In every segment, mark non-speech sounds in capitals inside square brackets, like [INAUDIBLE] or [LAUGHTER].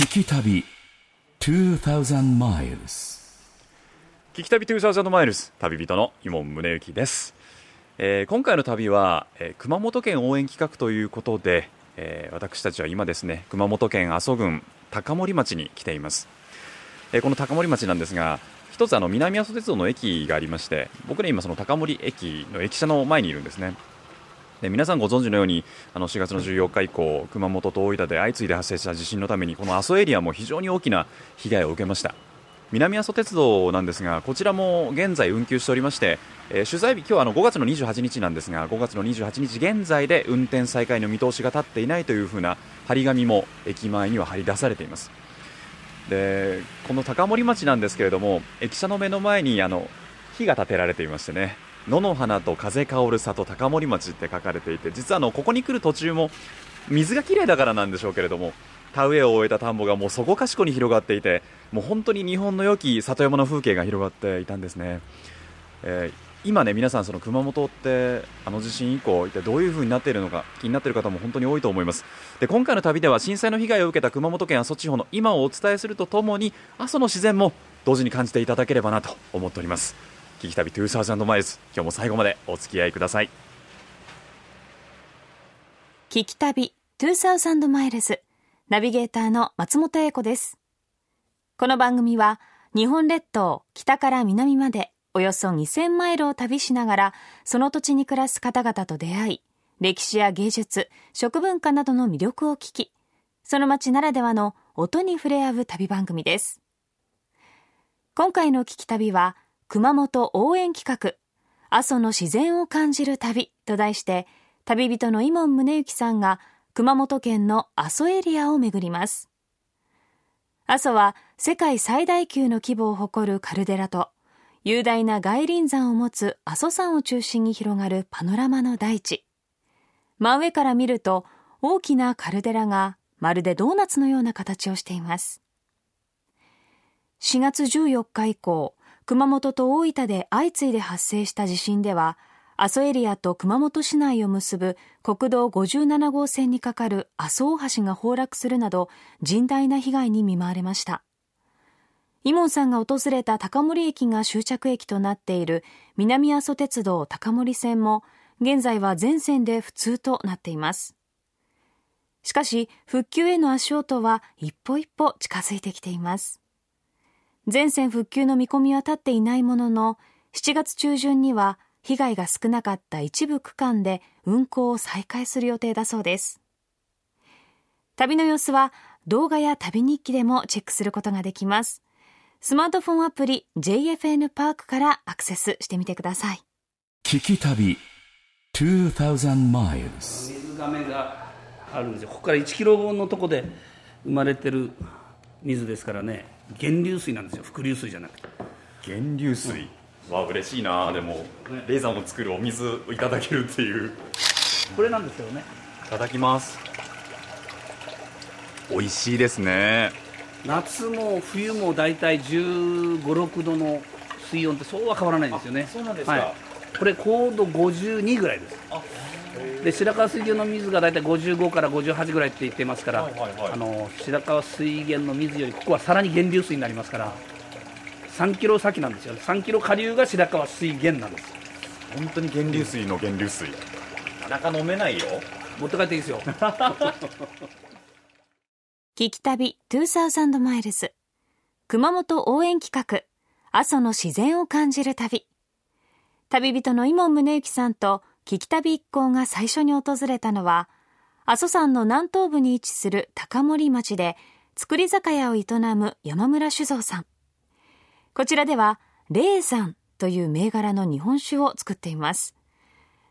聞き旅2000 miles 聞き旅2000マイルス旅人の伊門宗行です、えー今回の旅は、えー熊本県応援企画ということで、えー私たちは今ですね熊本県阿蘇郡高森町に来ています、えーこの高森町なんですが一つあの南阿蘇鉄道の駅がありまして僕ね今その高森駅の駅舎の前にいるんですね。で皆さんご存知のようにあの4月の14日以降熊本と大分で相次いで発生した地震のためにこの阿蘇エリアも非常に大きな被害を受けました。南阿蘇鉄道なんですがこちらも現在運休しておりまして、えー取材日今日はあの5月の28日なんですが5月の28日現在で運転再開の見通しが立っていないというふうな張り紙も駅前には張り出されています。でこの高森町なんですけれども駅舎の目の前にあの火が建てられていましてね。野の花と風香る里高森町って書かれていて実はあのここに来る途中も水がきれいだからなんでしょうけれども田植えを終えた田んぼがもうそこかしこに広がっていてもう本当に日本の良き里山の風景が広がっていたんですね、えー今ね皆さんその熊本ってあの地震以降一体どういう風になっているのか気になっている方も本当に多いと思います。で今回の旅では震災の被害を受けた熊本県阿蘇地方の今をお伝えするとともに阿蘇の自然も同時に感じていただければなと思っております。聞き旅2000マイルズ。今日も最後までお付き合いください。聞き旅2000マイルズ。ナビゲーターの松本英子です。この番組は日本列島北から南までおよそ2000マイルを旅しながらその土地に暮らす方々と出会い歴史や芸術食文化などの魅力を聞きその街ならではの音に触れ合う旅番組です。今回の聞き旅は熊本応援企画。阿蘇の自然を感じる旅と題して旅人の伊門宗行さんが熊本県の阿蘇エリアを巡ります。阿蘇は世界最大級の規模を誇るカルデラと雄大な外輪山を持つ阿蘇山を中心に広がるパノラマの大地。真上から見ると大きなカルデラがまるでドーナツのような形をしています。4月14日以降熊本と大分で相次いで発生した地震では阿蘇エリアと熊本市内を結ぶ国道57号線に架かる阿蘇大橋が崩落するなど甚大な被害に見舞われました。イモンさんが訪れた高森駅が終着駅となっている南阿蘇鉄道高森線も現在は全線で不通となっています。しかし復旧への足音は一歩一歩近づいてきています。全線復旧の見込みは立っていないものの7月中旬には被害が少なかった一部区間で運行を再開する予定だそうです。旅の様子は動画や旅日記でもチェックすることができます。スマートフォンアプリ JFN パークからアクセスしてみてください。聞き旅2000 miles 水がめがあるんですよ。ここから1キロのとこで生まれてる水ですからね源流水なんですよ。伏流水じゃなくて。源流水。わ嬉しいな。でもレーザーを作るお水をいただけるっていう。これなんですよね。いただきます。美味しいですね。夏も冬も大体1 5 6度の水温ってそうは変わらないんですよね。あそうなんですか。はい、これ高度52ぐらいですで白川水源の水が大体55から58ぐらいって言ってますから、はいはいはい。あの白川水源の水よりここはさらに源流水になりますから3キロ先なんですよ。ね3キロ下流が白川水源なんです。本当に源流水の源流水。なかなか飲めないよ。持って帰っていいですよ。[LAUGHS] 聞き旅2000マイルズ。熊本応援企画阿蘇の自然を感じる旅。旅人の伊門宗行さんと聞き旅一行が最初に訪れたのは阿蘇山の南東部に位置する高森町で造り酒屋を営む山村酒造さん。こちらでは霊山という銘柄の日本酒を作っています。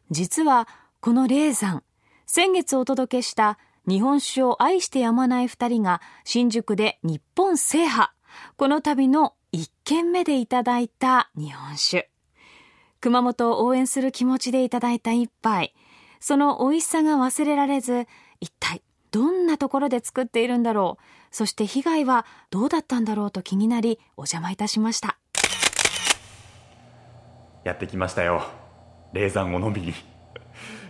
実はこの霊山先月お届けした日本酒を愛してやまない二人が新宿で日本制覇。この旅の一軒目でいただいた日本酒。熊本を応援する気持ちでいただいた一杯。その美味しさが忘れられず一体どんなところで作っているんだろう。そして被害はどうだったんだろうと気になりお邪魔いたしました。やってきましたよ。霊山を飲みに、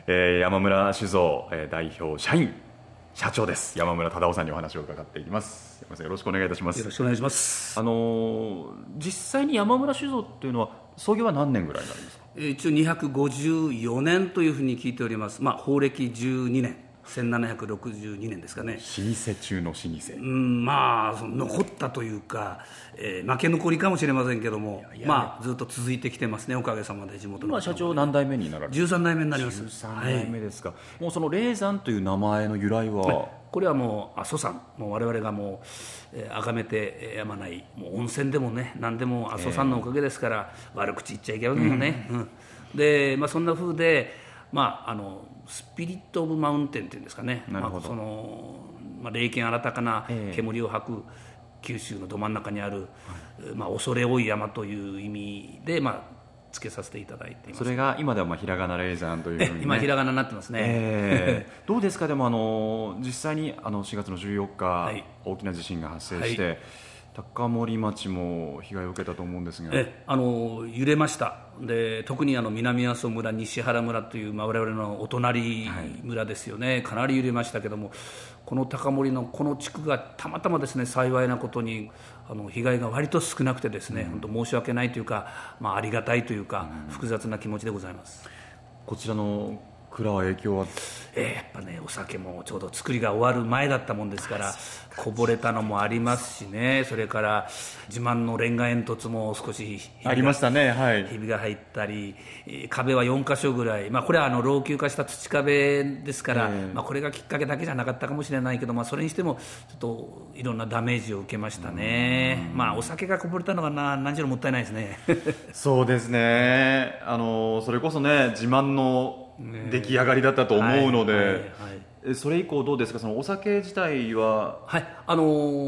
えー山村酒造、えー代表社員社長です。山村忠夫さんにお話を伺っていきます。よろしくお願いいたします。よろしくお願いします。あのー実際に山村酒造っていうのは創業は何年ぐらいになるんですか？えー一応254年というふうに聞いております。まあ法暦12年、1762年ですかね。老舗中の老舗。うん、まあ残ったというか、えー負け残りかもしれませんけども、まあずっと続いてきてますね。おかげさまで地元の今社長何代目になられて13代目になります。13代目ですか、もうその霊山という名前の由来は、これはもう阿蘇山もう我々がもうえー崇めてえーやまないもう温泉でもね何でも阿蘇山のおかげですから、悪口言っちゃいけませんよね、うん。で、まあ、そんな風で、まあ、あのスピリット・オブ・マウンテンっていうんですかね。なるほど。まあ、その、まあ、霊剣新たかなええ。煙を吐く九州のど真ん中にある、まあ、恐れ多い山という意味で、まあ、つけさせていただいています。それが今ではまあひらがな霊山というふうに、ね、今ひらがなになってますね、ええどうですか、でもあの実際にあの4月の14日、い。大きな地震が発生して、高森町も被害を受けたと思うんですが、えあの揺れました。で特にあの南阿蘇村西原村という、まあ、我々のお隣村ですよね、かなり揺れましたけどもこの高森のこの地区がたまたまですね幸いなことにあの被害が割と少なくてですね、本当申し訳ないというか、まあ、ありがたいというか、複雑な気持ちでございます。こちらの蔵は影響は、えーやっぱねお酒もちょうど作りが終わる前だったもんですからこぼれたのもありますしねそれから自慢のレンガ煙突も少しありましたね、はい、ひびが入ったり、壁は4箇所ぐらい、まあ、これはあの老朽化した土壁ですから、ええまあ、これがきっかけだけじゃなかったかもしれないけど、まあ、それにしてもちょっといろんなダメージを受けましたね、まあ、お酒がこぼれたのがな何しろもったいないですね。そうですね、あのそれこそね、自慢の出来上がりだったと思うので、はいはいはい。えそれ以降、どうですか、そのお酒自体は、はい、あの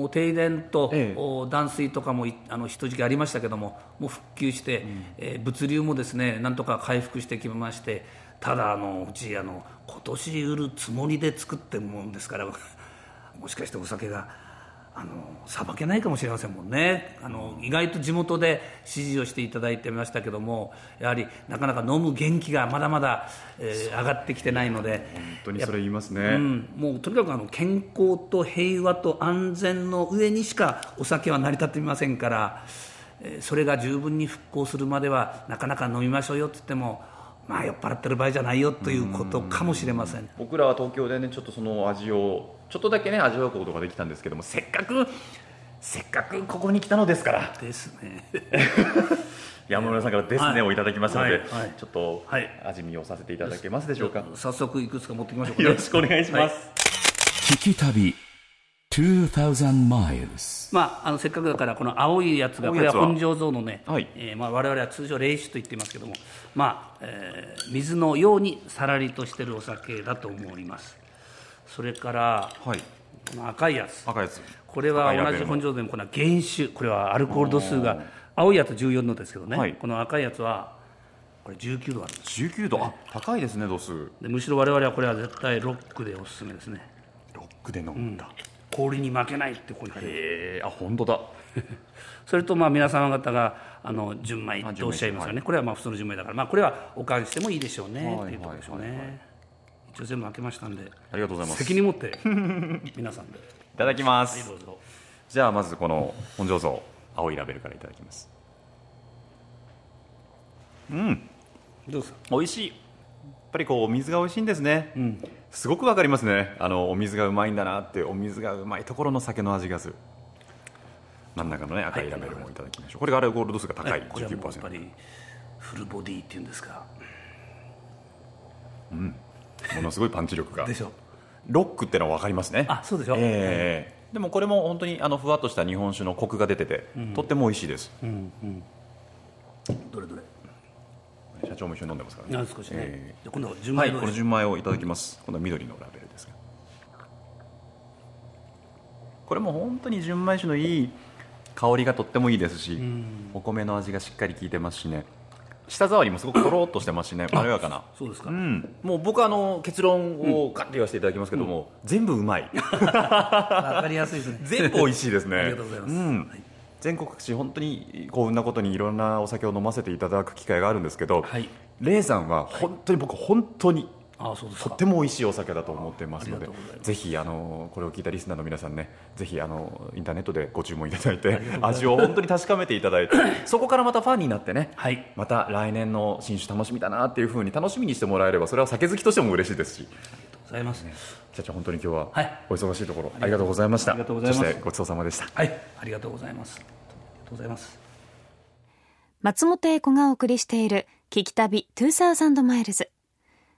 ー停電と、ええ。お断水とかもいあの一時期ありましたけども、もう復旧して、えー物流もですねなんとか回復してきまして、ただあの、うちあの、今年売るつもりで作ってるもんですから、[LAUGHS] もしかしてお酒が。あのさばけないかもしれませんもんねあの意外と地元で支持をしていただいてましたけどもやはりなかなか飲む元気がまだまだ、えー上がってきてないので本当にそれ言いますね。うん、もうとにかくあの健康と平和と安全の上にしかお酒は成り立っていませんから、えーそれが十分に復興するまではなかなか飲みましょうよって言っても、まあ、酔っ払ってる場合じゃないよということかもしれません。僕らは東京でねちょっとその味をちょっとだけね味わうことができたんですけどもせっかくせっかくここに来たのですから。ですね。[LAUGHS] 山村さんから「ですね」はい。をいただきましたので、はいはい。ちょっとはい。味見をさせていただけますでしょうか、早速いくつか持ってきましょうか、ね。よろしくお願いします、はい。聞き旅2000 miles まあ、あのせっかくだからこの青いやつがこれは本醸造のね、はい。えーまあ、我々は通常冷酒と言っていますけども、まあえー水のようにさらりとしてるお酒だと思います。それからはい。この赤いやつ。赤いやつ。これは同じ本醸造でもこれは原酒これはアルコール度数が青いやつ14度ですけどね、はい。この赤いやつはこれ19度あるんです。19度。あ高いですね度数。でむしろ我々はこれは絶対ロックでおすすめですね。ロックで飲んだ、氷に負けないってここに書いてある。へえあ本当だ。[LAUGHS] それとまあ皆様方があの純米あとおっしゃいますよね、純米これはまあ普通の純米だから、まあ、これはおかわりしてもいいでしょうね、はいっていうところでしょうね、はいはいはい。一応全部開けましたんで。ありがとうございます。責任持って [LAUGHS] 皆さんで。いただきまはいすどうぞ。じゃあまずこの本醸造青いラベルからいただきます。うん。どうですか？美味しいぱりこうお水が美味しいんですね、すごくわかりますね。あのお水がうまいんだなってお水がうまいところの酒の味がする。真ん中のね赤いラベルもいただきましょう、これがアルコール度数が高い、はい。これはやっぱ19%りフルボディっていうんですか？ものすごいパンチ力が。でしょ。ロックってのは分かりますね。あそうでしょ。ええでもこれも本当にあのふわっとした日本酒のコクが出てて、とっても美味しいです。どれどれ社長も一緒に飲んでますからあ少しね、えじゃあ今度は純えはいこの純米をいただきます。今度は緑のラベルですが。これも本当に純米酒のいい香りがとってもいいですし、お米の味がしっかり効いてますしね。舌触りもすごくとろっとしてますしね。まろやかな。そうですか、うん、もう僕はあの結論をガッと言わせていただきますけども、全部うまい。[LAUGHS] わかりやすいですね。[LAUGHS] 全部美味しいですね。ありがとうございます。ん。はい全国各地本当に幸運なことにいろんなお酒を飲ませていただく機会があるんですけど、はい。レイさんは本当に僕本当にあそうですか。とっても美味しいお酒だと思ってますのでぜひあのこれを聞いたリスナーの皆さんねぜひあのインターネットでご注文いただいて味を本当に確かめていただいて [LAUGHS] そこからまたファンになってねはい。また来年の新酒楽しみだなっていうふうに楽しみにしてもらえればそれは酒好きとしても嬉しいですしございます。社長本当に今日ははい。お忙しいところありがとうございました。ありがとうございます。そしてごちそうさまでした。はい。ありがとうございます。ありがとうございます。松本英子がお送りしている聞き旅2000マイルズ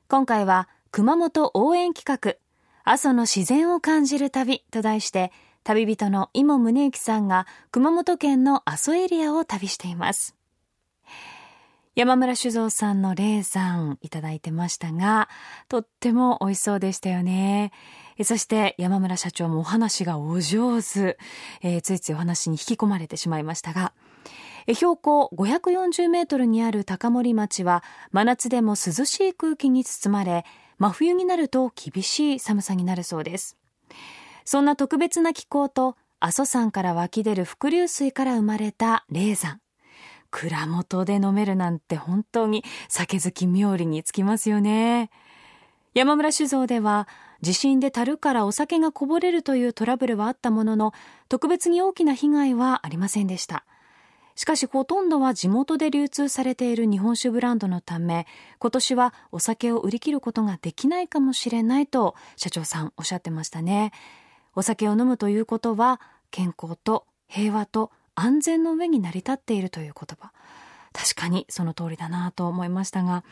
今回は熊本応援企画阿蘇の自然を感じる旅と題して旅人の今宗行さんが熊本県の阿蘇エリアを旅しています山村酒造さんの霊山いただいてましたがとっても美味しそうでしたよね。そして山村社長もお話がお上手、えーついついお話に引き込まれてしまいましたが。標高540メートルにある高森町は真夏でも涼しい空気に包まれ真冬になると厳しい寒さになるそうです。そんな特別な気候と阿蘇山から湧き出る伏流水から生まれた霊山。蔵元で飲めるなんて本当に酒好き冥利につきますよね。山村酒造では地震で樽からお酒がこぼれるというトラブルはあったものの特別に大きな被害はありませんでした。しかしほとんどは地元で流通されている日本酒ブランドのため今年はお酒を売り切ることができないかもしれないと社長さんおっしゃってましたね。お酒を飲むということは健康と平和と安全の上に成り立っているという言葉。確かにその通りだなと思いましたが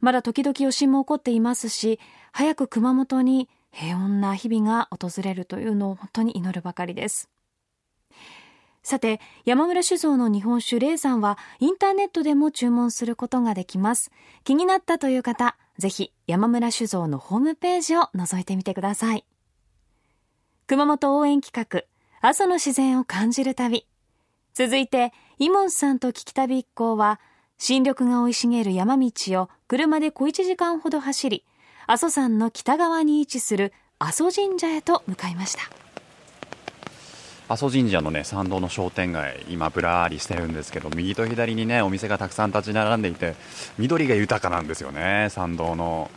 まだ時々余震も起こっていますし早く熊本に平穏な日々が訪れるというのを本当に祈るばかりです。さて山村酒造の日本酒霊山はインターネットでも注文することができます。気になったという方ぜひ山村酒造のホームページを覗いてみてください。熊本応援企画阿蘇の自然を感じる旅。続いてイモンさんと聞き旅一行は新緑が生い茂る山道を車で小1時間ほど走り阿蘇山の北側に位置する阿蘇神社へと向かいました。阿蘇神社のね参道の商店街今ぶらりしてるんですけど右と左にねお店がたくさん立ち並んでいて緑が豊かなんですよね参道の。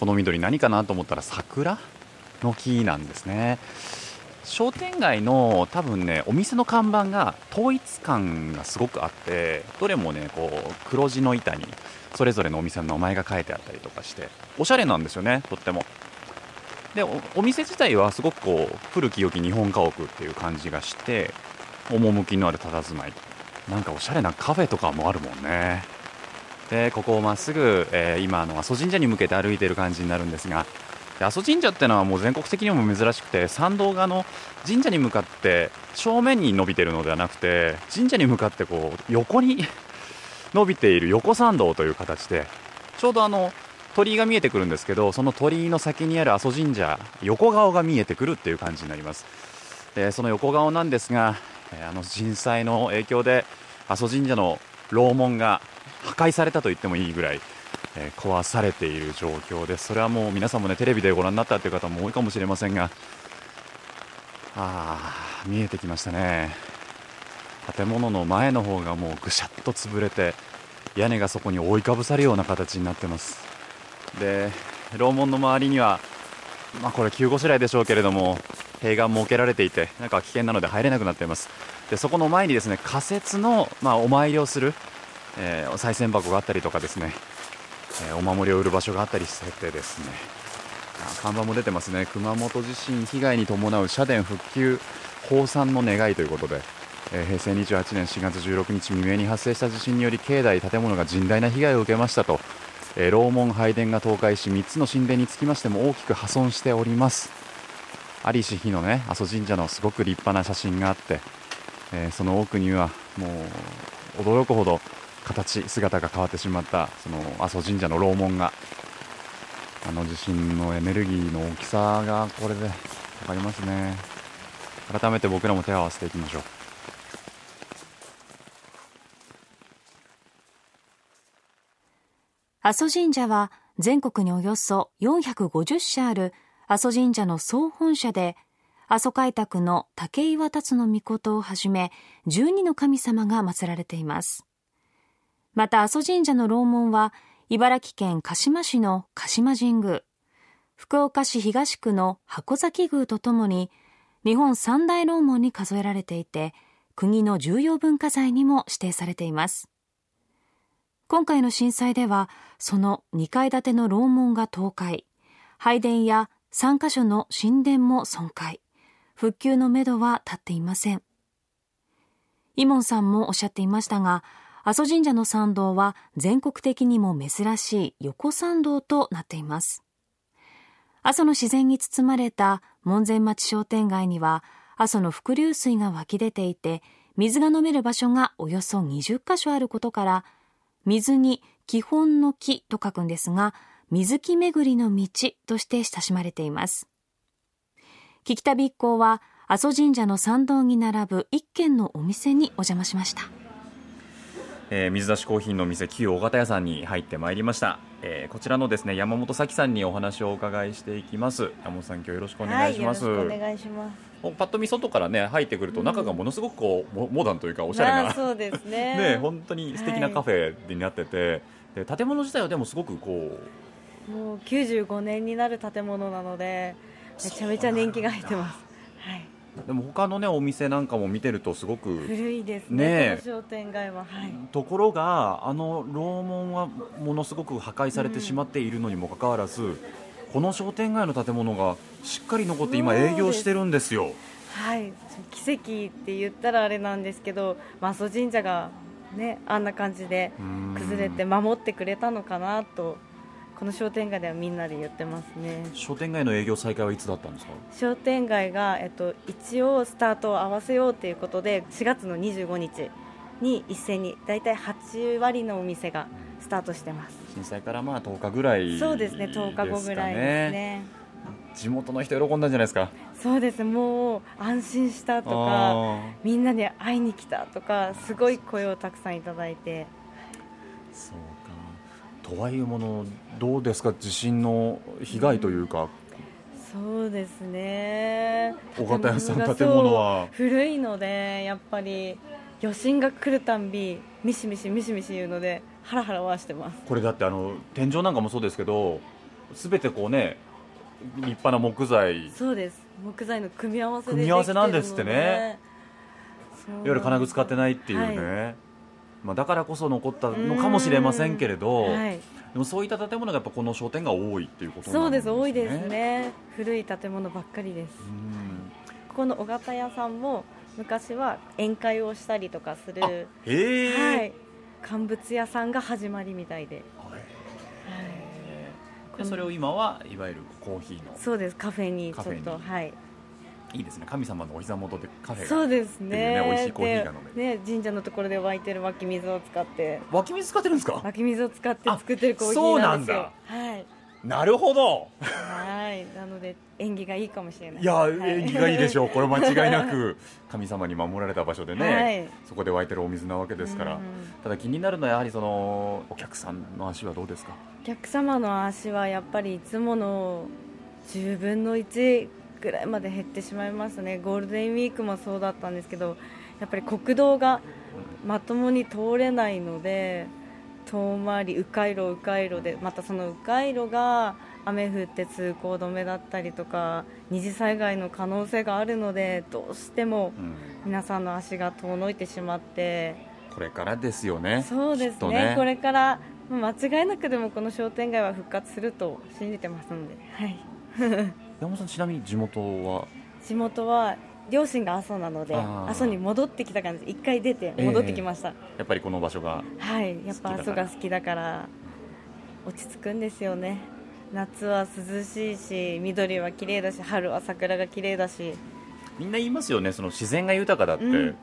この緑何かなと思ったら桜の木なんですね。商店街の多分ねお店の看板が統一感がすごくあってどれもねこう黒地の板にそれぞれのお店の名前が書いてあったりとかしておしゃれなんですよねとっても。でお店自体はすごくこう古き良き日本家屋っていう感じがして趣のある佇まい。なんかおしゃれなカフェとかもあるもんね。でここをまっすぐ、えー今の阿蘇神社に向けて歩いてる感じになるんですが阿蘇神社ってのはもう全国的にも珍しくて参道がの神社に向かって正面に伸びてるのではなくて神社に向かってこう横に [LAUGHS] 伸びている横参道という形でちょうどあの鳥居が見えてくるんですけどその鳥居の先にある阿蘇神社横顔が見えてくるっていう感じになります。でその横顔なんですがあの震災の影響で阿蘇神社の楼門が破壊されたと言ってもいいぐらい、えー壊されている状況です。それはもう皆さんもねテレビでご覧になったという方も多いかもしれませんが。あ見えてきましたね。建物の前の方がもうぐしゃっと潰れて屋根がそこに覆いかぶさるような形になってます。で楼門の周りにはまあこれ急ごしらえでしょうけれども塀が設けられていてなんか危険なので入れなくなっています。でそこの前にですね仮設の、まあ、お参りをする、えーお賽銭箱があったりとかですね、えお守りを売る場所があったりしててですね。看板も出てますね。熊本地震被害に伴う社殿復旧放散の願いということで、え平成28年4月16日未明に発生した地震により境内建物が甚大な被害を受けましたと、え楼門拝殿が倒壊し3つの神殿につきましても大きく破損しております。在りし日のね阿蘇神社のすごく立派な写真があって、えその奥にはもう驚くほど形姿が変わってしまったその阿蘇神社の楼門があの地震のエネルギーの大きさがこれで分かりますね。改めて僕らも手を合わせていきましょう。阿蘇神社は全国におよそ450社ある阿蘇神社の総本社で阿蘇開拓の竹岩達の命をはじめ12の神様が祀られています。また阿蘇神社の楼門は茨城県鹿島市の鹿島神宮、福岡市東区の箱崎宮とともに、日本三大楼門に数えられていて、国の重要文化財にも指定されています。今回の震災では、その2階建ての楼門が倒壊、拝殿や3カ所の神殿も損壊、復旧のめどは立っていません。イモンさんもおっしゃっていましたが、阿蘇神社の参道は全国的にも珍しい横参道となっています。阿蘇の自然に包まれた門前町商店街には、阿蘇の伏流水が湧き出ていて、水が飲める場所がおよそ20カ所あることから、水に基本の木と書くんですが、水木巡りの道として親しまれています。聞き旅一行は、阿蘇神社の参道に並ぶ一軒のお店にお邪魔しました。えー、水出しコーヒーの店旧大型屋さんに入ってまいりました、えー、こちらのですね山本咲さんにお話をお伺いしていきます。山本さん今日よろしくお願いします、はい、お願いします。パッと見外からね入ってくると中がものすごくこうモダンというかおしゃれな、そうですね。[LAUGHS] ね本当に素敵なカフェになってて、はい、で建物自体はでもすごくこうもう95年になる建物なのでめちゃめちゃ年季が入ってます。はいでも他のねお店なんかも見てるとすごく古いですね、ね商店街は、はい、ところがあの楼門はものすごく破壊されてしまっているのにもかかわらず、うん、この商店街の建物がしっかり残って今営業してるんですよ。はい。奇跡って言ったらあれなんですけど阿蘇神社がねあんな感じで崩れて守ってくれたのかなとこの商店街ではみんなで言ってますね。商店街の営業再開はいつだったんですか？商店街が、えっと、一応スタートを合わせようということで4月の25日に一斉に大体8割のお店がスタートしてます。震災からまあ10日ぐらい、そうですね10日後ぐらいですね。地元の人喜んだんじゃないですか？そうですもう安心したとかみんなで会いに来たとかすごい声をたくさんいただいてとはいえものどうですか？地震の被害というか、そうですね。小型屋さん建物は。古いのでやっぱり余震が来るたんびミシミシミシミシ言うのでハラハラはしてます。これだってあの天井なんかもそうですけどすべてこうね立派な木材。そうです。木材の組み合わせ組み合わせなんですってね。いわゆる金具使ってないっていうね、はいまあ、だからこそ残ったのかもしれませんけれど、はい、でもそういった建物がやっぱこの商店が多いっていうことなんですね。そうです多いですね。古い建物ばっかりです。ここの尾形屋さんも昔は宴会をしたりとかするはい、乾物屋さんが始まりみたいで、はい、それを今はいわゆるコーヒーの。そうです。カフェにちょっとはいいいですね。神様のお膝元でカフェがそうですね。ね美味しいコーヒーが飲めね神社のところで湧いてる湧き水を使って。湧き水使ってるんですか？湧き水を使って作ってるコーヒーなんですよ。はい。なるほど。はい。なので縁起がいいかもしれない。いや、はい、縁起がいいでしょう。[LAUGHS] これ間違いなく。神様に守られた場所でね、はい、そこで湧いてるお水なわけですから、ただ気になるのはやはりそのお客さんの足はどうですか？お客様の足はやっぱりいつもの10分の1ぐらいまで減ってしまいますね。ゴールデンウィークもそうだったんですけどやっぱり国道がまともに通れないので遠回り迂回路迂回路でまたその迂回路が雨降って通行止めだったりとか二次災害の可能性があるのでどうしても皆さんの足が遠のいてしまって、これからですよね。そうですね、ね、これから間違いなくでもこの商店街は復活すると信じてますので。はい山本さんちなみに地元は？地元は両親が阿蘇なので阿蘇に戻ってきた感じ一回出て戻ってきました、えー、やっぱりこの場所がはいやっぱ阿蘇が好きだから落ち着くんですよね。夏は涼しいし緑は綺麗だし春は桜が綺麗だし。みんな言いますよねその自然が豊かだって、うん、やっ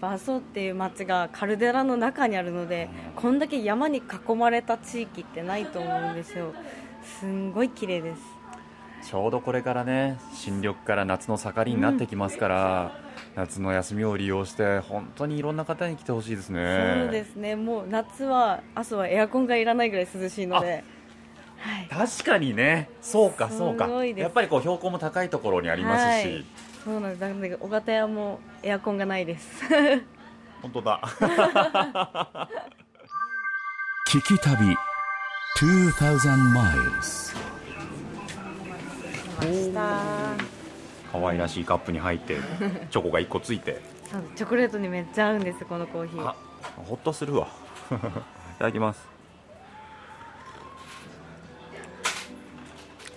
ぱ阿蘇っていう町がカルデラの中にあるので、こんだけ山に囲まれた地域ってないと思うんですよ。すんごい綺麗ですちょうどこれからね新緑から夏の盛りになってきますから、うん、夏の休みを利用して本当にいろんな方に来てほしいですね。そうですね。もう夏は朝はエアコンがいらないぐらい涼しいので、はい、確かにね。そうかそうか。やっぱりこう標高も高いところにありますし、はい、そうなんです。だから小型屋もエアコンがないです。[LAUGHS] 本当だ。聞き旅2,000 miles. 来ました可愛らしいカップに入って [LAUGHS] チョコが1個ついて。チョコレートにめっちゃ合うんですこのコーヒー。あほっとするわ。[LAUGHS] いただきます。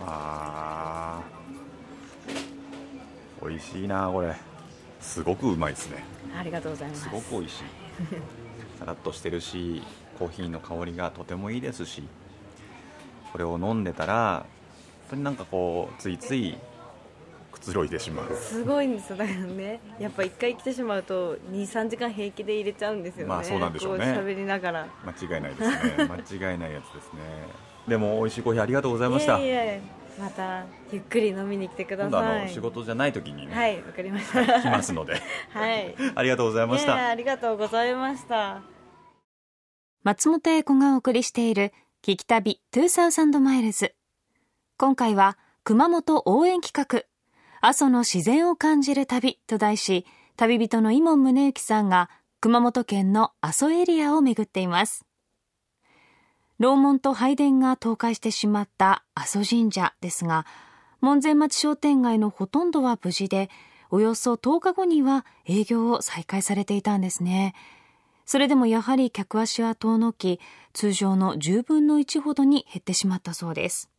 あー。美味しいなこれ。すごくうまいですね。ありがとうございます。すごく美味しい。[LAUGHS] さらっとしてるしコーヒーの香りがとてもいいですしこれを飲んでたら本当になんかこうついついくつろいでしまう。すごいんですよ。だからね。やっぱ一回来てしまうと23時間平気で入れちゃうんですよね。まあそうなんでしょうね。こ喋りながら。間違いないですね。[LAUGHS] 間違いないやつですね。でも美味しいコーヒーありがとうございました。いえいえ。またゆっくり飲みに来てくだ今度あさいの仕事じゃない時にね、はいわかりました。来ますので。[LAUGHS] はい。ありがとうございました。ありがとうございました。松本英子がお送りしている聞き旅2000マイルズ今回は熊本応援企画。阿蘇の自然を感じる旅と題し旅人の伊門宗行さんが熊本県の阿蘇エリアを巡っています。楼門と拝殿が倒壊してしまった阿蘇神社ですが門前町商店街のほとんどは無事でおよそ10日後には営業を再開されていたんですね。それでもやはり客足は遠のき通常の10分の1ほどに減ってしまったそうです。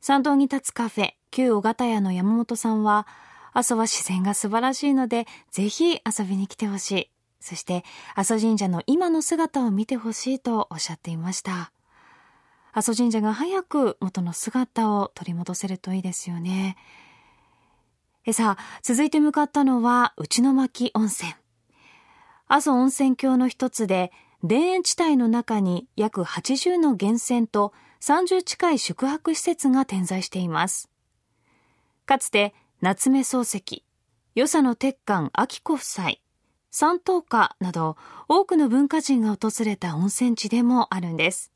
参道に立つカフェ旧小型屋の山本さんは阿蘇は自然が素晴らしいのでぜひ遊びに来てほしい。そして阿蘇神社の今の姿を見てほしいとおっしゃっていました。阿蘇神社が早く元の姿を取り戻せるといいですよね。えさあ続いて向かったのは内巻温泉。阿蘇温泉郷の一つで田園地帯の中に約80の源泉と30近い宿泊施設が点在しています。かつて夏目漱石与謝野鉄幹明子夫妻三等家など多くの文化人が訪れた温泉地でもあるんです。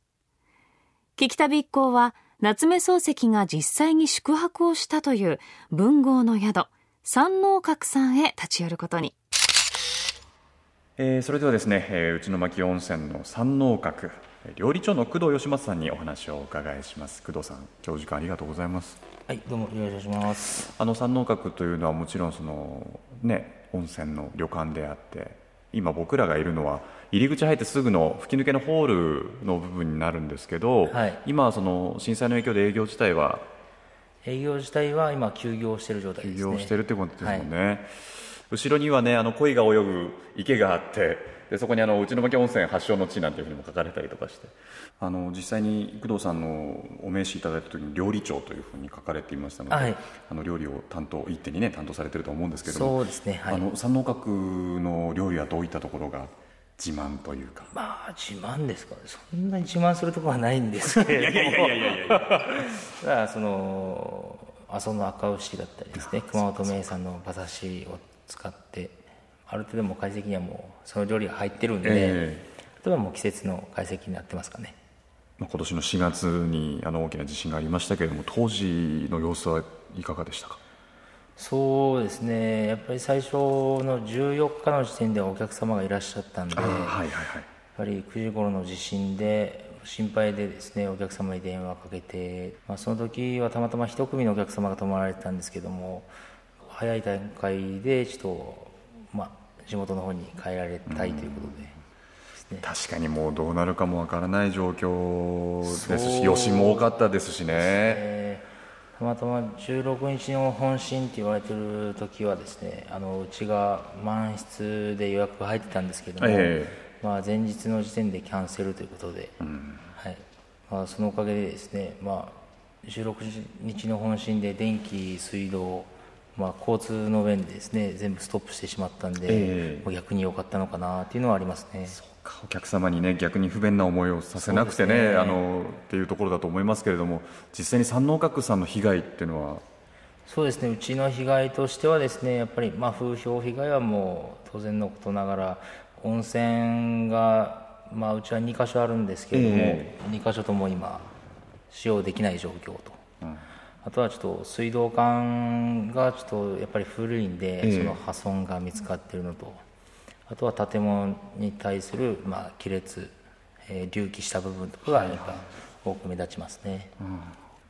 聞き旅一行は夏目漱石が実際に宿泊をしたという文豪の宿山王閣さんへ立ち寄ることに。えーそれではですね、えー内巻温泉の山王閣料理長の工藤義松さんにお話をお伺いします。工藤さん今日時間ありがとうございます。はい、どうもよろしくお願いします。あの山王閣というのはもちろんそのね温泉の旅館であって今僕らがいるのは入り口入ってすぐの吹き抜けのホールの部分になるんですけど、はい。今はその震災の影響で営業自体は？営業自体は今休業している状態休ですね。業してるってことですもんね、はい。後ろにはねあの鯉が泳ぐ池があってでそこにあの内巻温泉発祥の地なんていうふうにも書かれたりとかしてあの実際に工藤さんのお名刺いただいた時に料理長というふうに書かれていましたので、はいあの料理を担当一手にね担当されてると思うんですけどもそうですね。はい。あの山王閣の料理はどういったところが自慢というか？まあ自慢ですかね。そんなに自慢するところはないんですけれども。いやいやいやいやいや。だからその阿蘇の赤牛だったりですね、熊本名産の馬刺しを使って。ある程度もう解析にはもうその料理が入ってるんで、えあとはもう季節の解析になってますかね。まあ今年の4月にあの大きな地震がありましたけれども当時の様子はいかがでしたか？そうですね。やっぱり最初の14日の時点ではお客様がいらっしゃったんで、はいはいはい。やっぱり9時頃の地震で心配でですねお客様に電話をかけて、まあ、その時はたまたま一組のお客様が泊まられてたんですけども早い段階でちょっと、まあ、地元の方に帰られたいということで。確かにもうどうなるかもわからない状況ですし余震も多かったですしね。えーたまたま16日の本震って言われてる時はですねあのうちが満室で予約が入ってたんですけども、えまあ、前日の時点でキャンセルということで、はい。まあ、そのおかげでですね、まあ、16日の本震で電気水道、まあ、交通の便でですね全部ストップしてしまったんで、ええ。もう逆に良かったのかなっていうのはありますね。お客様にね逆に不便な思いをさせなくてねね。あのっていうところだと思いますけれども実際に山王閣さんの被害っていうのは？そうですね。うちの被害としてはですねやっぱり、まあ、風評被害はもう当然のことながら温泉が、まあ、うちは2箇所あるんですけれども、え2箇所とも今使用できない状況と、あとはちょっと水道管がちょっとやっぱり古いんで、ええ。その破損が見つかっているのと。あとは建物に対する、まあ、亀裂、えー隆起した部分とかがやっぱ多く目立ちますね、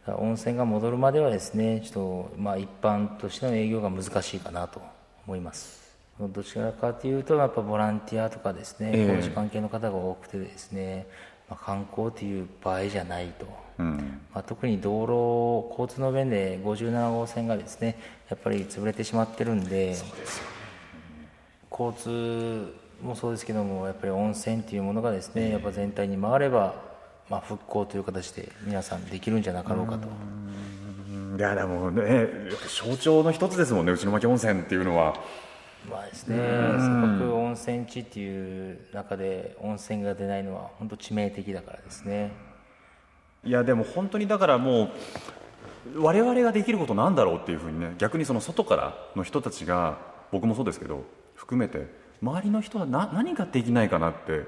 温泉が戻るまではですねちょっとまあ一般としての営業が難しいかなと思います。どちらかというとやっぱボランティアとかですね、ええ。工事関係の方が多くてですね、まあ、観光という場合じゃないと、うん。まあ、特に道路交通の便で57号線がですねやっぱり潰れてしまってるんで交通もそうですけどもやっぱり温泉というものがですねやっぱ全体に回れば、まあ、復興という形で皆さんできるんじゃなかろうかと。いやでもね象徴の一つですもんね内巻温泉っていうのはまあですね。せっかく温泉地っていう中で温泉が出ないのは本当致命的だからですね。いやでも本当にだからもう我々ができることなんだろうっていうふうにね逆にその外からの人たちが僕もそうですけど含めて周りの人はな何ができないかなって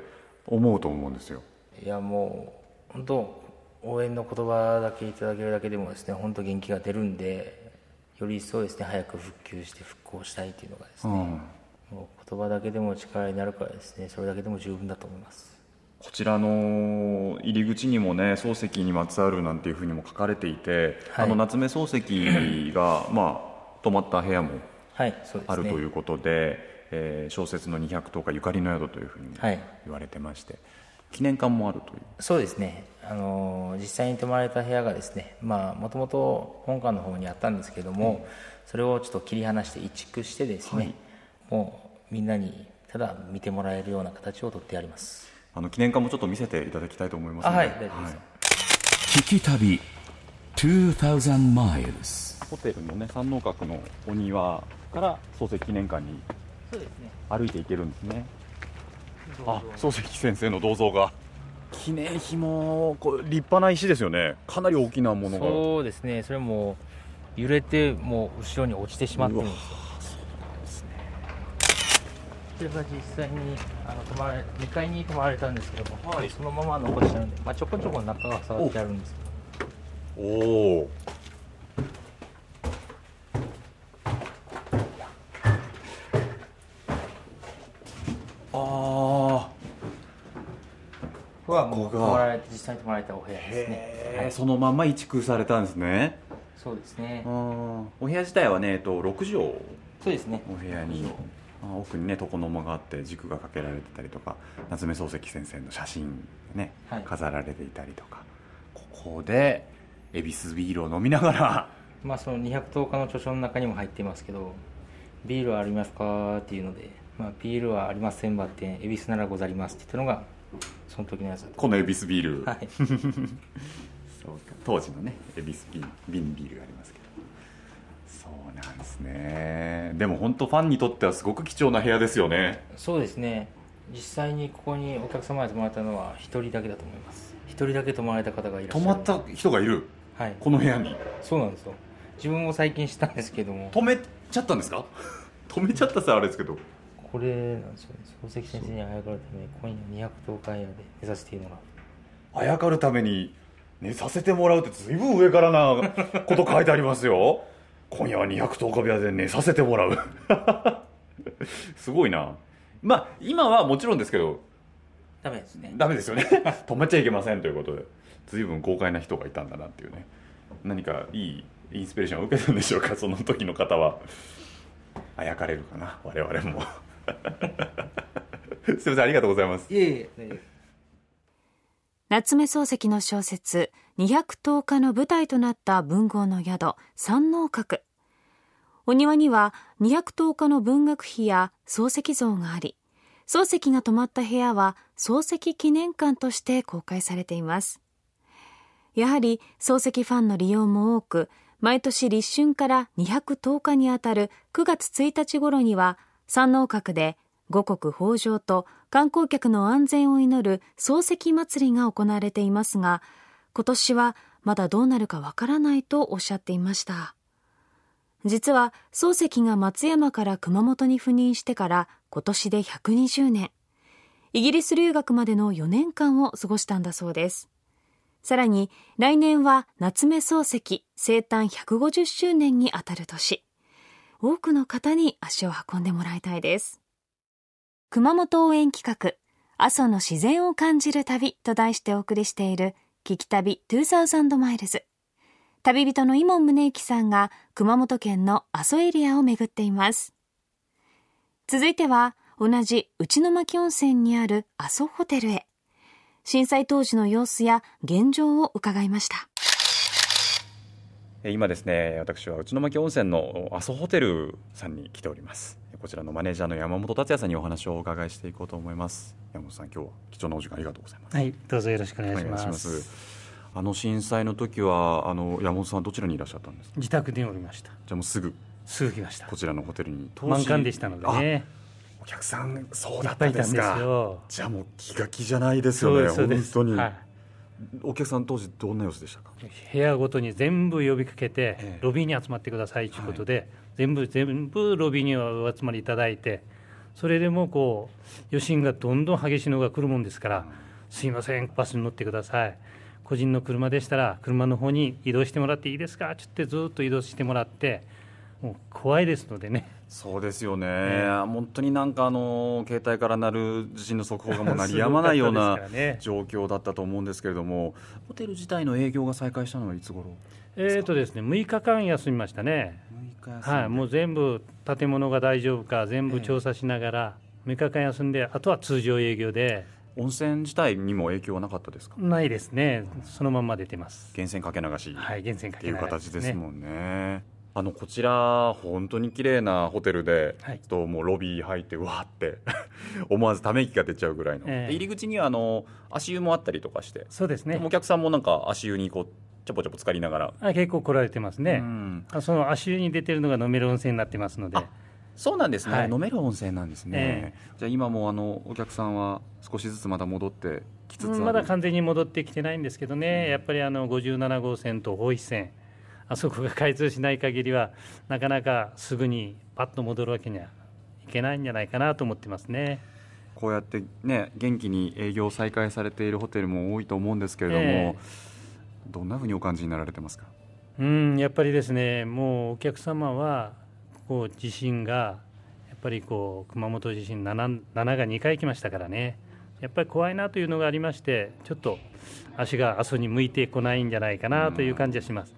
思うと思うんですよ。いやもう本当応援の言葉だけいただけるだけでもですね本当元気が出るんでより一層ですね早く復旧して復興したいというのがですね、もう言葉だけでも力になるからですねそれだけでも十分だと思います。こちらの入り口にもね漱石にまつわるなんていうふうにも書かれていて、はい。あの夏目漱石が [CLEARS THROAT] まあ泊まった部屋もあるということで、えー小説の210日ゆかりの宿というふうに言われてまして、記念館もあるという。そうですね。あの実際に泊まられた部屋がですねまあもともと本館の方にあったんですけども、それをちょっと切り離して移築してですね、もうみんなにただ見てもらえるような形をとってあります。あの記念館もちょっと見せていただきたいと思いますので。あはい大丈夫です、聞き旅2000 miles. ホテルのね三能閣のお庭から漱石記念館に歩いていけるんですねあ漱石先生の銅像が。記念碑もこう立派な石ですよね。かなり大きなものが。そうですね。それも揺れてもう後ろに落ちてしまってるんですよ。それが実際にあの泊まれ2階に泊まられたんですけども、そのまま残してあるんで、まあ、ちょこちょこ中が触ってあるんですけど。おおあここはもうここが実際に泊まられたお部屋あですね、はい、そのまんま移築されたんですね。そうですね。お部屋自体はね、えっと、6畳。そうですね。お部屋にあ奥にね床の間があって軸がかけられてたりとか夏目漱石先生の写真がね、はい。飾られていたりとか。ここで恵比寿ビールを飲みながら。[LAUGHS] まあその210日の著書の中にも入っていますけどビールはありますかっていうので、まあ、ビールはありませんばって恵比寿ならござりますって言ったのがその時のやつだった。この恵比寿ビール、はい。[LAUGHS] そうか。当時のね恵比寿瓶瓶ビールがありますけど。そうなんですね。でも本当ファンにとってはすごく貴重な部屋ですよね。そうですね。実際にここにお客様が泊まれたのは1人だけだと思います。1人だけ泊まられた方がいらっしゃる。泊まった人がいる？はい。この部屋に？そうなんですよ。自分も最近知ったんですけども。止めちゃったんですか？[LAUGHS] 止めちゃったさあれですけどこれなんですよね。漱石先生にあやかるために今夜210日屋で目指しているのがあやかるために寝させてもらうってずいぶん上からなこと書いてありますよ。今夜は210日部屋で寝させてもらう。[LAUGHS] すごいな。まあ今はもちろんですけどダメですね。ダメですよね。[LAUGHS] 止めちゃいけませんということで随分豪快な人がいたんだなっていうね。何かいいインスピレーションを受けたんでしょうかその時の方は。あやかれるかな我々も [LAUGHS] すいませんありがとうございます。いえいえ大丈夫です。夏目漱石の小説210日の舞台となった文豪の宿三能閣。お庭には210日の文学碑や漱石像があり漱石が泊まった部屋は漱石記念館として公開されています。やはり漱石ファンの利用も多く毎年立春から210日にあたる9月1日頃には三能閣で五穀豊穣と観光客の安全を祈る漱石祭りが行われていますが今年はまだどうなるかわからないとおっしゃっていました。実は漱石が松山から熊本に赴任してから今年で120年。イギリス留学までの4年間を過ごしたんだそうです。さらに来年は夏目漱石生誕150周年にあたる年。多くの方に足を運んでもらいたいです熊本応援企画阿蘇の自然を感じる旅と題してお送りしている聞き旅2000マイルズ。旅人の伊門宗行さんが熊本県の阿蘇エリアを巡っています。続いては同じ内巻温泉にある阿蘇ホテルへ。震災当時の様子や現状を伺いました。今ですね、私は内巻温泉の阿蘇ホテルさんに来ております。こちらのマネージャーの山本達也さんにお話をお伺いしていこうと思います。山本さん今日は貴重なお時間ありがとうございます。はいどうぞよろしくお願いします。あの震災の時はあの山本さんどちらにいらっしゃったんですか？自宅におりました。じゃあもうすぐすぐ来ました。こちらのホテルに満館でしたのでね。お客さんそうだったんですか。じゃあもう気が気じゃないですよね本当に、はい、お客さん当時どんな様子でしたか？部屋ごとに全部呼びかけて、ロビーに集まってくださいということで、はい。全部全部ロビーにお集まりいただいてそれでもこう余震がどんどん激しいのが来るもんですから「すいませんバスに乗ってください」個人の車でしたら車の方に移動してもらっていいですか？ってずっと移動してもらってもう怖いですのでね。そうですよね、ね。本当になんかあの携帯から鳴る地震の速報がもう鳴りやまないような状況だったと思うんですけれども、ホテル自体の営業が再開したのはいつ頃えーとですね、6日間休みましたね、はい、もう全部建物が大丈夫か全部調査しながら、6日間休んであとは通常営業で。温泉自体にも影響はなかったですか？ないですね。そのまま出てます。源泉かけ流し。はい源泉かけ流し、ね、っていう形ですもんねあのこちら本当に綺麗なホテルで、はい、ともうロビー入ってうわって [LAUGHS] 思わずため息が出ちゃうぐらいの、えー、入り口にはあの足湯もあったりとかしてそうですね。お客さんもなんか足湯にこうちょぽちょぽ浸かりながら。あ結構来られてますね、うん、その足湯に出てるのが飲める温泉になってますので。そうなんですね、はい、飲める温泉なんですね、えー、じゃあ今もあのお客さんは少しずつまだ戻ってきつつまだ完全に戻ってきてないんですけどね、うん、やっぱりあの57号線と法一線あそこが開通しない限りはなかなかすぐにパッと戻るわけにはいけないんじゃないかなと思ってますね。こうやってね元気に営業再開されているホテルも多いと思うんですけれども、えーどんなふうにお感じになられてますか？うんやっぱりですねもうお客様はこう地震がやっぱりこう熊本地震 7, 7が2回来ましたからね。やっぱり怖いなというのがありましてちょっと足が阿蘇に向いてこないんじゃないかなという感じはします、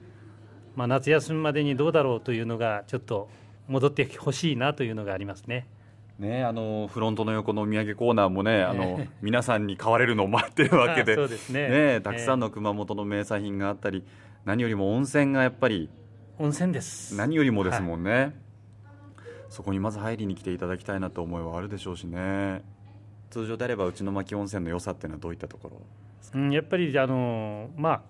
まあ、夏休みまでにどうだろうというのがちょっと戻ってほしいなというのがありますね。ね、あのフロントの横のお土産コーナーもね、[LAUGHS] あの皆さんに買われるのを待ってるわけで。[LAUGHS] そうですね。ねたくさんの熊本の名産品があったり、何よりも温泉がやっぱり温泉です。何よりもですもんね、はい、そこにまず入りに来ていただきたいなと思いはあるでしょうしね。通常であれば内巻温泉の良さっていうのはどういったところうん、やっぱりあのまあ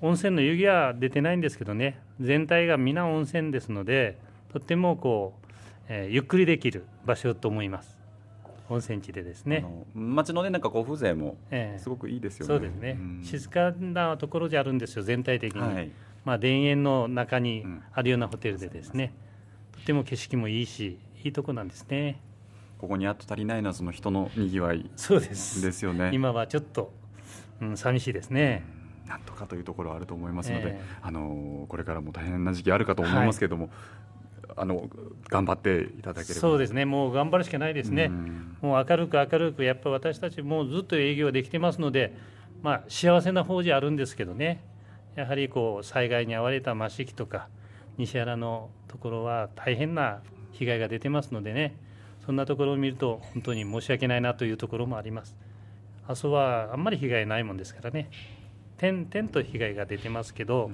温泉の湯気は出てないんですけどね。全体が皆温泉ですのでとってもこうえー、ゆっくりできる場所と思います。温泉地でですね。町のねなんかこう風情もすごくいいですよね、えー、そうですね、うん、静かなところじゃあるんですよ全体的に、はい、まあ田園の中にあるようなホテルでですね、うん、とても景色もいいしいいとこなんですね。ここにあと足りないのはその人のにぎわいそうです。ですよね。今はちょっと、うん、寂しいですね、なんとかというところはあると思いますので、えー、あのこれからも大変な時期あるかと思いますけれども、はい。あの頑張っていただければ。そうですね、もう頑張るしかないですね、うもう明るく明るく、やっぱり私たち、もうずっと営業できてますので、まあ、幸せな方じゃあるんですけどね、やはりこう災害に遭われた益城とか、西原のところは大変な被害が出てますのでね、そんなところを見ると、本当に申し訳ないなというところもあります。阿蘇はあんまり被害ないもんですからね、点々と被害が出てますけど、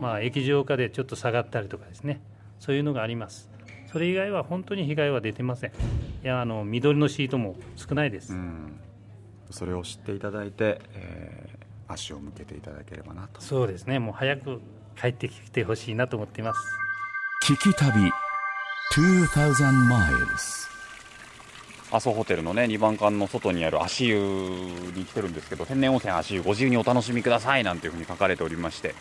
まあ、液状化でちょっと下がったりとかですね。そういうのがあります。それ以外は本当に被害は出てません。いやあの緑のシートも少ないです、それを知っていただいて、えー、足を向けていただければなと。そうですね。もう早く帰ってきてほしいなと思っています。聞き旅2000 miles 阿蘇ホテルのね2番館の外にある足湯に来てるんですけど天然温泉足湯ご自由にお楽しみくださいなんていうふうに書かれておりまして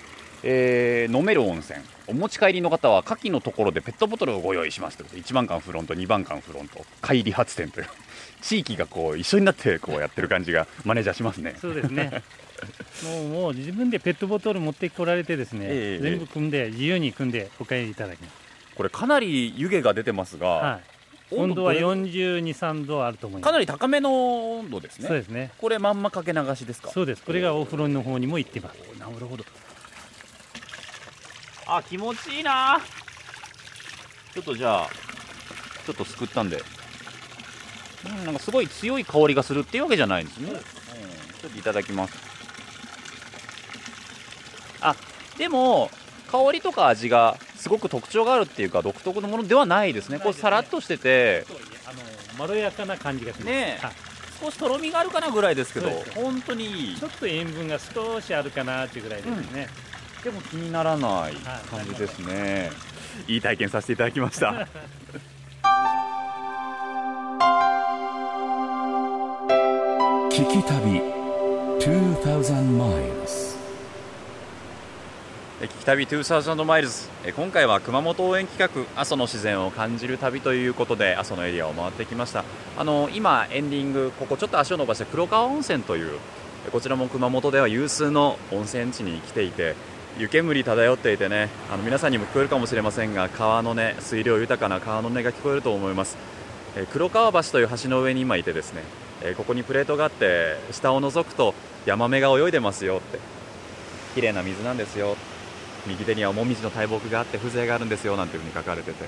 えー、飲める温泉。お持ち帰りの方は下記のところでペットボトルをご用意しますということで1番館フロント2番館フロント帰り発店という [LAUGHS] 地域がこう一緒になってこうやってる感じがマネージャーしますね。そうですね。[LAUGHS] もうもう自分でペットボトル持ってこられてですね、えー、全部組んで自由に組んでお帰りいただきます。これかなり湯気が出てますが、はい、温度はどれ42、3度あると思います。かなり高めの温度ですねそうですね。これまんまかけ流しですか？そうです。これがお風呂の方にも行ってます。なるほどあ気持ちいいなちょっとじゃあちょっとすくったんでうんなんかすごい強い香りがするっていうわけじゃないんですね、うん、ちょっといただきますあでも香りとか味がすごく特徴があるっていうか独特のものではないですね。こうさらっとしてて。あのまろやかな感じがします。ねえ。はい。少しとろみがあるかなぐらいですけど本当にいい。ちょっと塩分が少しあるかなっていうぐらいですね。でも気にならない感じですね。い。い体験させていただきました。[LAUGHS] 聞き旅2000 miles え聞き旅2000マイルズ。今回は熊本応援企画。阿蘇の自然を感じる旅ということで阿蘇のエリアを回ってきました。あの今エンディングここちょっと足を伸ばして黒川温泉というこちらも熊本では有数の温泉地に来ていて湯煙漂っていてねあの皆さんにも聞こえるかもしれませんが川の音水量豊かな川の音が聞こえると思います。黒川橋という橋の上に今いてですね、ここにプレートがあって下を覗くとヤマメが泳いでますよって。綺麗な水なんですよ右手には紅葉の大木があって風情があるんですよなんていうふに書かれてて、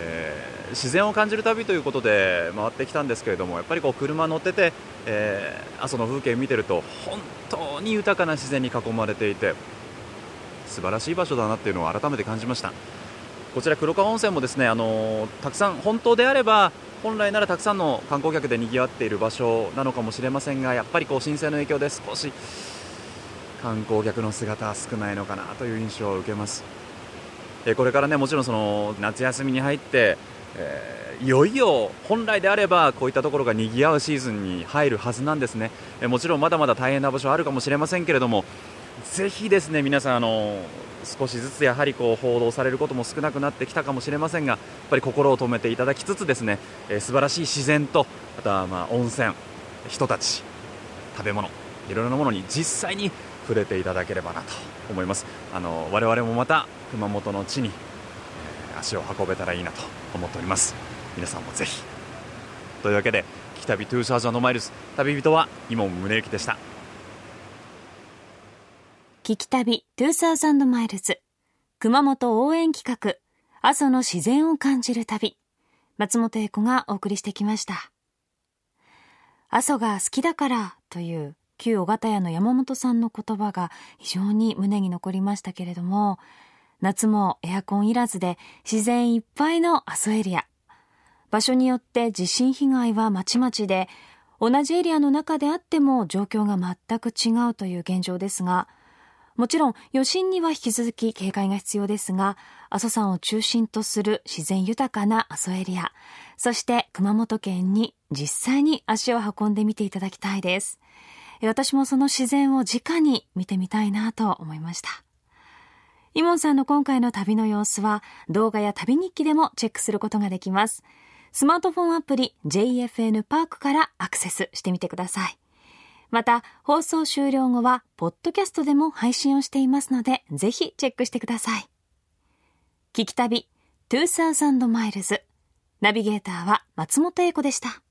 えー自然を感じる旅ということで回ってきたんですけれどもやっぱりこう車乗ってて、えー阿蘇の風景を見てると本当に豊かな自然に囲まれていて素晴らしい場所だなっていうのを改めて感じました。こちら黒川温泉もですねあのたくさん本当であれば本来ならたくさんの観光客で賑わっている場所なのかもしれませんがやっぱりこう震災の影響で少し観光客の姿は少ないのかなという印象を受けます。えこれからねもちろんその夏休みに入って、えーいよいよ本来であればこういったところが賑わうシーズンに入るはずなんですね、えもちろんまだまだ大変な場所はあるかもしれませんけれどもぜひですね皆さんあの少しずつやはりこう報道されることも少なくなってきたかもしれませんがやっぱり心を止めていただきつつですね、えー素晴らしい自然とあとはまあ温泉人たち食べ物いろいろなものに実際に触れていただければなと思います。あの我々もまた熊本の地に、足を運べたらいいなと思っております。皆さんもぜひ。というわけで「北旅2000マイルズ」旅人は伊門宗行でした。聞き旅2000マイルズ熊本応援企画阿蘇の自然を感じる旅。松本英子がお送りしてきました。阿蘇が好きだからという旧小型屋の山本さんの言葉が非常に胸に残りましたけれども夏もエアコンいらずで自然いっぱいの阿蘇エリア。場所によって地震被害はまちまちで同じエリアの中であっても状況が全く違うという現状ですがもちろん余震には引き続き警戒が必要ですが阿蘇山を中心とする自然豊かな阿蘇エリアそして熊本県に実際に足を運んでみていただきたいです。私もその自然を直に見てみたいなと思いましたイモンさんの今回の旅の様子は動画や旅日記でもチェックすることができますスマートフォンアプリ JFN パークからアクセスしてみてくださいまた、放送終了後は、ポッドキャストでも配信をしていますので、ぜひチェックしてください。聞き旅、2000マイルズ。ナビゲーターは松本英子でした。